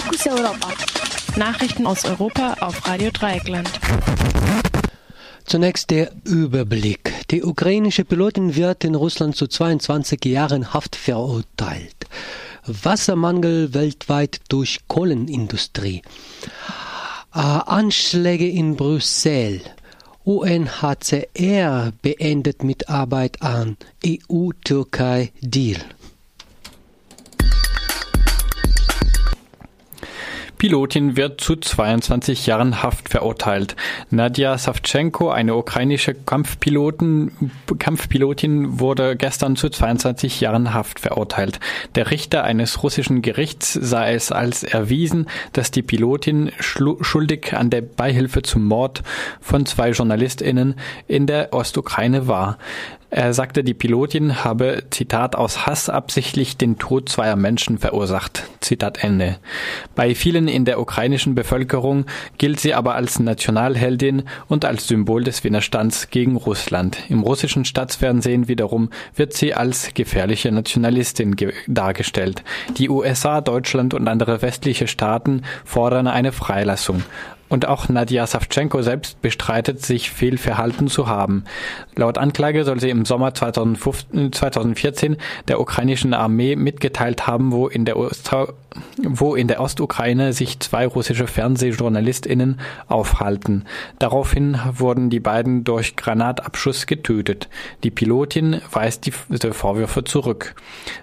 Fokus Europa. Nachrichten aus Europa auf Radio Dreieckland. Zunächst der Überblick. Die ukrainische Pilotin wird in Russland zu 22 Jahren Haft verurteilt. Wassermangel weltweit durch Kohlenindustrie. Äh, Anschläge in Brüssel. UNHCR beendet Mitarbeit an EU-Türkei-Deal. Pilotin wird zu 22 Jahren Haft verurteilt. Nadja Savchenko, eine ukrainische Kampfpilotin, Kampfpilotin, wurde gestern zu 22 Jahren Haft verurteilt. Der Richter eines russischen Gerichts sah es als erwiesen, dass die Pilotin schuldig an der Beihilfe zum Mord von zwei JournalistInnen in der Ostukraine war. Er sagte, die Pilotin habe, Zitat, aus Hass absichtlich den Tod zweier Menschen verursacht. Zitat Ende. Bei vielen in der ukrainischen Bevölkerung gilt sie aber als Nationalheldin und als Symbol des Widerstands gegen Russland. Im russischen Staatsfernsehen wiederum wird sie als gefährliche Nationalistin dargestellt. Die USA, Deutschland und andere westliche Staaten fordern eine Freilassung. Und auch Nadja Savchenko selbst bestreitet, sich fehlverhalten zu haben. Laut Anklage soll sie im Sommer 2014 der ukrainischen Armee mitgeteilt haben, wo in der, Ostra wo in der Ostukraine sich zwei russische Fernsehjournalistinnen aufhalten. Daraufhin wurden die beiden durch Granatabschuss getötet. Die Pilotin weist die Vorwürfe zurück.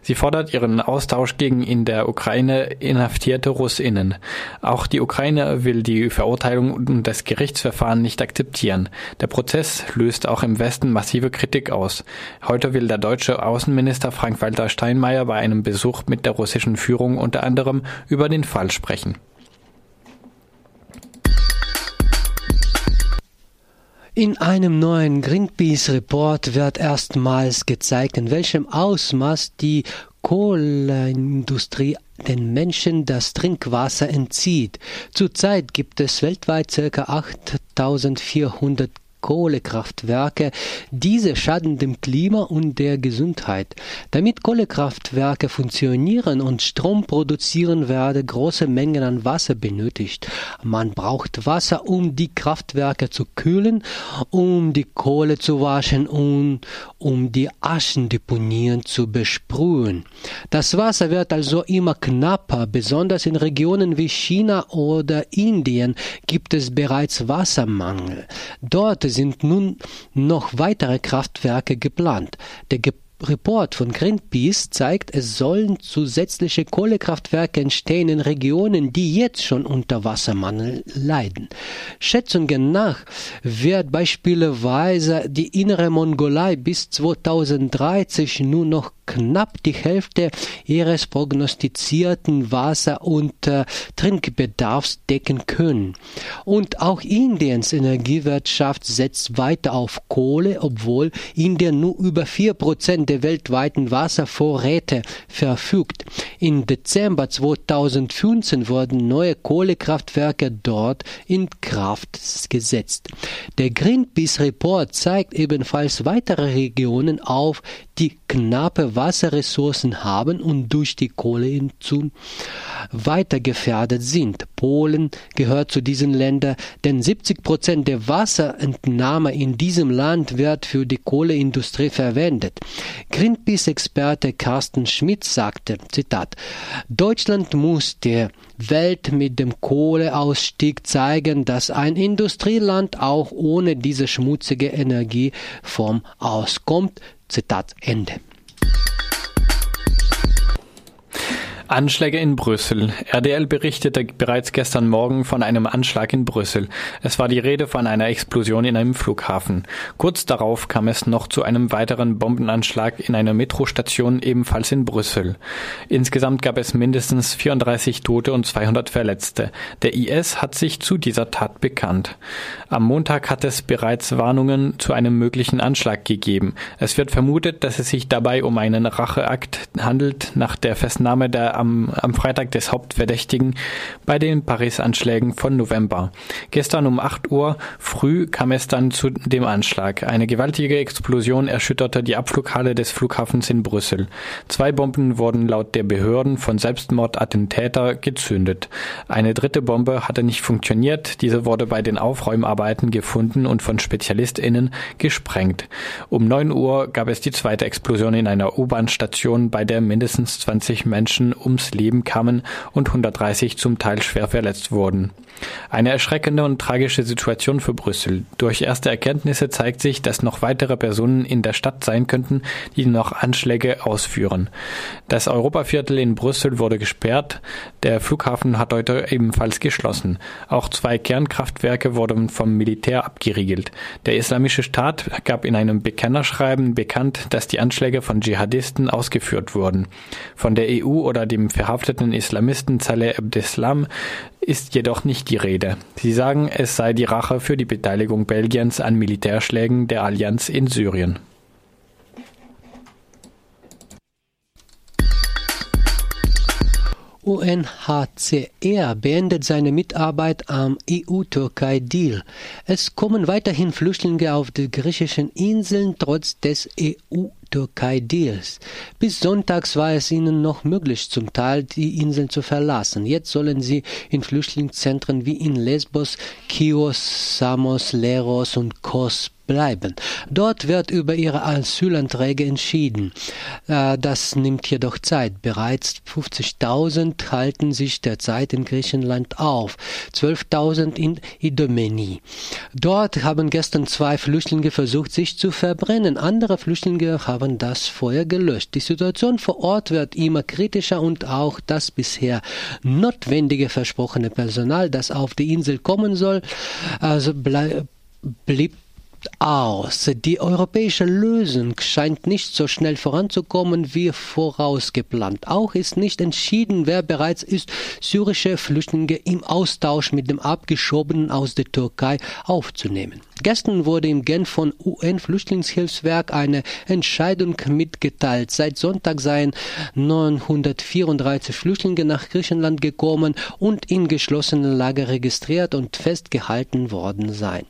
Sie fordert ihren Austausch gegen in der Ukraine inhaftierte Russinnen. Auch die Ukraine will die Verurteilung Verurteilung und das Gerichtsverfahren nicht akzeptieren. Der Prozess löst auch im Westen massive Kritik aus. Heute will der deutsche Außenminister Frank-Walter Steinmeier bei einem Besuch mit der russischen Führung unter anderem über den Fall sprechen. In einem neuen Greenpeace-Report wird erstmals gezeigt, in welchem Ausmaß die Kohleindustrie den Menschen das Trinkwasser entzieht. Zurzeit gibt es weltweit ca. 8400 Kohlekraftwerke. Diese schaden dem Klima und der Gesundheit. Damit Kohlekraftwerke funktionieren und Strom produzieren, werden große Mengen an Wasser benötigt. Man braucht Wasser, um die Kraftwerke zu kühlen, um die Kohle zu waschen und um die Aschendeponien zu besprühen. Das Wasser wird also immer knapper, besonders in Regionen wie China oder Indien gibt es bereits Wassermangel. Dort sind nun noch weitere Kraftwerke geplant. Der Report von Greenpeace zeigt, es sollen zusätzliche Kohlekraftwerke entstehen in Regionen, die jetzt schon unter Wassermangel leiden. Schätzungen nach wird beispielsweise die innere Mongolei bis 2030 nur noch knapp die Hälfte ihres prognostizierten Wasser- und äh, Trinkbedarfs decken können. Und auch Indiens Energiewirtschaft setzt weiter auf Kohle, obwohl Indien nur über vier Prozent der weltweiten Wasservorräte verfügt. Im Dezember 2015 wurden neue Kohlekraftwerke dort in Kraft gesetzt. Der Greenpeace Report zeigt ebenfalls weitere Regionen auf, die knappe Wasserressourcen haben und durch die Kohlehinzug weiter gefährdet sind. Polen gehört zu diesen Ländern, denn 70 Prozent der Wasserentnahme in diesem Land wird für die Kohleindustrie verwendet. Greenpeace-Experte Carsten Schmidt sagte, Zitat, Deutschland muss der Welt mit dem Kohleausstieg zeigen, dass ein Industrieland auch ohne diese schmutzige Energieform auskommt. Zitat Ende. Anschläge in Brüssel. RDL berichtete bereits gestern Morgen von einem Anschlag in Brüssel. Es war die Rede von einer Explosion in einem Flughafen. Kurz darauf kam es noch zu einem weiteren Bombenanschlag in einer Metrostation ebenfalls in Brüssel. Insgesamt gab es mindestens 34 Tote und 200 Verletzte. Der IS hat sich zu dieser Tat bekannt. Am Montag hat es bereits Warnungen zu einem möglichen Anschlag gegeben. Es wird vermutet, dass es sich dabei um einen Racheakt handelt nach der Festnahme der am, am Freitag des Hauptverdächtigen bei den Paris-Anschlägen von November. Gestern um 8 Uhr früh kam es dann zu dem Anschlag. Eine gewaltige Explosion erschütterte die Abflughalle des Flughafens in Brüssel. Zwei Bomben wurden laut der Behörden von Selbstmordattentäter gezündet. Eine dritte Bombe hatte nicht funktioniert. Diese wurde bei den Aufräumarbeiten gefunden und von SpezialistInnen gesprengt. Um 9 Uhr gab es die zweite Explosion in einer U-Bahn-Station, bei der mindestens 20 Menschen ums Leben kamen und 130 zum Teil schwer verletzt wurden. Eine erschreckende und tragische Situation für Brüssel. Durch erste Erkenntnisse zeigt sich, dass noch weitere Personen in der Stadt sein könnten, die noch Anschläge ausführen. Das Europaviertel in Brüssel wurde gesperrt. Der Flughafen hat heute ebenfalls geschlossen. Auch zwei Kernkraftwerke wurden vom Militär abgeriegelt. Der Islamische Staat gab in einem Bekennerschreiben bekannt, dass die Anschläge von Dschihadisten ausgeführt wurden. Von der EU oder dem verhafteten Islamisten Saleh Abdeslam ist jedoch nicht die Rede. Sie sagen, es sei die Rache für die Beteiligung Belgiens an Militärschlägen der Allianz in Syrien. UNHCR beendet seine Mitarbeit am EU-Türkei-Deal. Es kommen weiterhin Flüchtlinge auf die griechischen Inseln trotz des EU Türkei-Deals. Bis sonntags war es ihnen noch möglich, zum Teil die Inseln zu verlassen. Jetzt sollen sie in Flüchtlingszentren wie in Lesbos, Chios, Samos, Leros und Kos bleiben. Dort wird über ihre Asylanträge entschieden. Äh, das nimmt jedoch Zeit. Bereits 50.000 halten sich derzeit in Griechenland auf, 12.000 in Idomeni. Dort haben gestern zwei Flüchtlinge versucht, sich zu verbrennen. Andere Flüchtlinge haben das Feuer gelöscht. Die Situation vor Ort wird immer kritischer und auch das bisher notwendige versprochene Personal, das auf die Insel kommen soll, also blieb aus. Die europäische Lösung scheint nicht so schnell voranzukommen wie vorausgeplant. Auch ist nicht entschieden, wer bereits ist, syrische Flüchtlinge im Austausch mit dem Abgeschobenen aus der Türkei aufzunehmen. Gestern wurde im Genf von UN-Flüchtlingshilfswerk eine Entscheidung mitgeteilt. Seit Sonntag seien 934 Flüchtlinge nach Griechenland gekommen und in geschlossenen Lager registriert und festgehalten worden seien.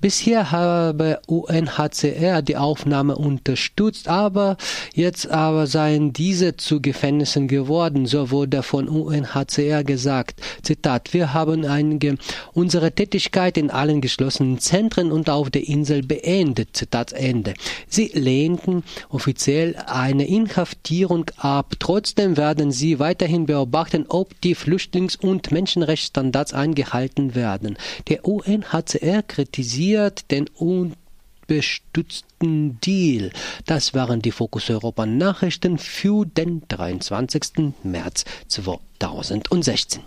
Bisher habe UNHCR die Aufnahme unterstützt, aber jetzt aber seien diese zu Gefängnissen geworden, so wurde von UNHCR gesagt. Zitat, wir haben einige unsere Tätigkeit in allen geschlossenen Zentren und auf der Insel beendet. Zitat Ende. Sie lehnten offiziell eine Inhaftierung ab. Trotzdem werden sie weiterhin beobachten, ob die Flüchtlings- und Menschenrechtsstandards eingehalten werden. Der UNHCR kritisiert den unbestützten Deal. Das waren die Fokus Europa Nachrichten für den 23. März 2016.